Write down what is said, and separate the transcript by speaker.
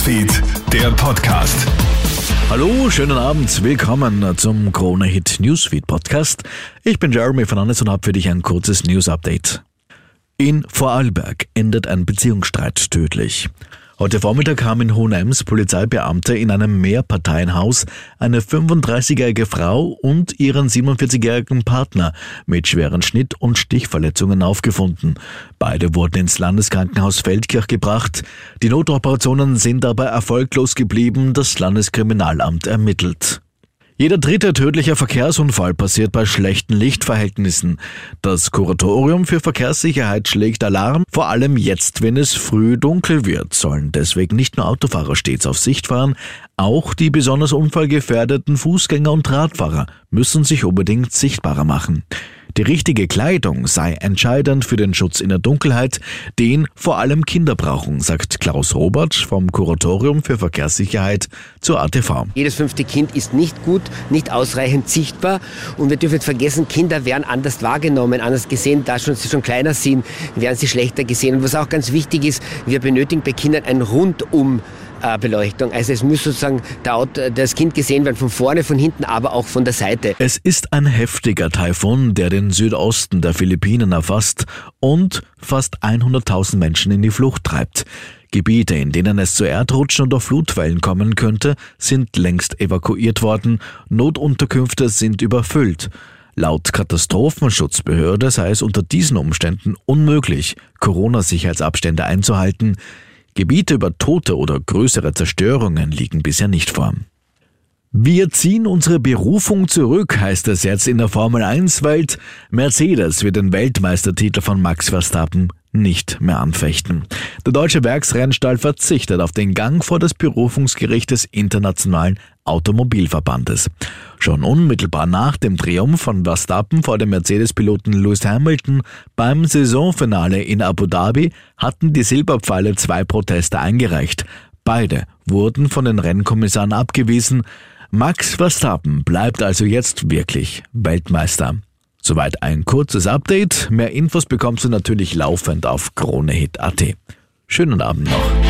Speaker 1: Newsfeed, der Podcast.
Speaker 2: Hallo, schönen Abend. Willkommen zum Krone Hit Newsfeed Podcast. Ich bin Jeremy Fernandes und habe für dich ein kurzes News Update. In Vorarlberg endet ein Beziehungsstreit tödlich. Heute Vormittag kam in Hohenems Polizeibeamte in einem Mehrparteienhaus eine 35-jährige Frau und ihren 47-jährigen Partner mit schweren Schnitt- und Stichverletzungen aufgefunden. Beide wurden ins Landeskrankenhaus Feldkirch gebracht. Die Notoperationen sind aber erfolglos geblieben. Das Landeskriminalamt ermittelt. Jeder dritte tödliche Verkehrsunfall passiert bei schlechten Lichtverhältnissen. Das Kuratorium für Verkehrssicherheit schlägt Alarm, vor allem jetzt, wenn es früh dunkel wird, sollen deswegen nicht nur Autofahrer stets auf Sicht fahren, auch die besonders unfallgefährdeten Fußgänger und Radfahrer müssen sich unbedingt sichtbarer machen. Die richtige Kleidung sei entscheidend für den Schutz in der Dunkelheit, den vor allem Kinder brauchen, sagt Klaus Robert vom Kuratorium für Verkehrssicherheit zur ATV.
Speaker 3: Jedes fünfte Kind ist nicht gut, nicht ausreichend sichtbar und wir dürfen nicht vergessen, Kinder werden anders wahrgenommen, anders gesehen, da schon, sie schon kleiner sind, werden sie schlechter gesehen. Und was auch ganz wichtig ist, wir benötigen bei Kindern ein rundum Beleuchtung. Also es muss sozusagen das Kind gesehen werden, von vorne, von hinten, aber auch von der Seite.
Speaker 2: Es ist ein heftiger Taifun, der den Südosten der Philippinen erfasst und fast 100.000 Menschen in die Flucht treibt. Gebiete, in denen es zu Erdrutschen oder Flutwellen kommen könnte, sind längst evakuiert worden, Notunterkünfte sind überfüllt. Laut Katastrophenschutzbehörde sei es unter diesen Umständen unmöglich, Corona-Sicherheitsabstände einzuhalten. Gebiete über Tote oder größere Zerstörungen liegen bisher nicht vor. Wir ziehen unsere Berufung zurück, heißt es jetzt in der Formel 1 Welt. Mercedes wird den Weltmeistertitel von Max Verstappen nicht mehr anfechten. Der deutsche Werksrennstall verzichtet auf den Gang vor das Berufungsgericht des Internationalen Automobilverbandes. Schon unmittelbar nach dem Triumph von Verstappen vor dem Mercedes-Piloten Lewis Hamilton beim Saisonfinale in Abu Dhabi hatten die Silberpfeile zwei Proteste eingereicht. Beide wurden von den Rennkommissaren abgewiesen. Max Verstappen bleibt also jetzt wirklich Weltmeister. Soweit ein kurzes Update. Mehr Infos bekommst du natürlich laufend auf KroneHit.at. Schönen Abend noch.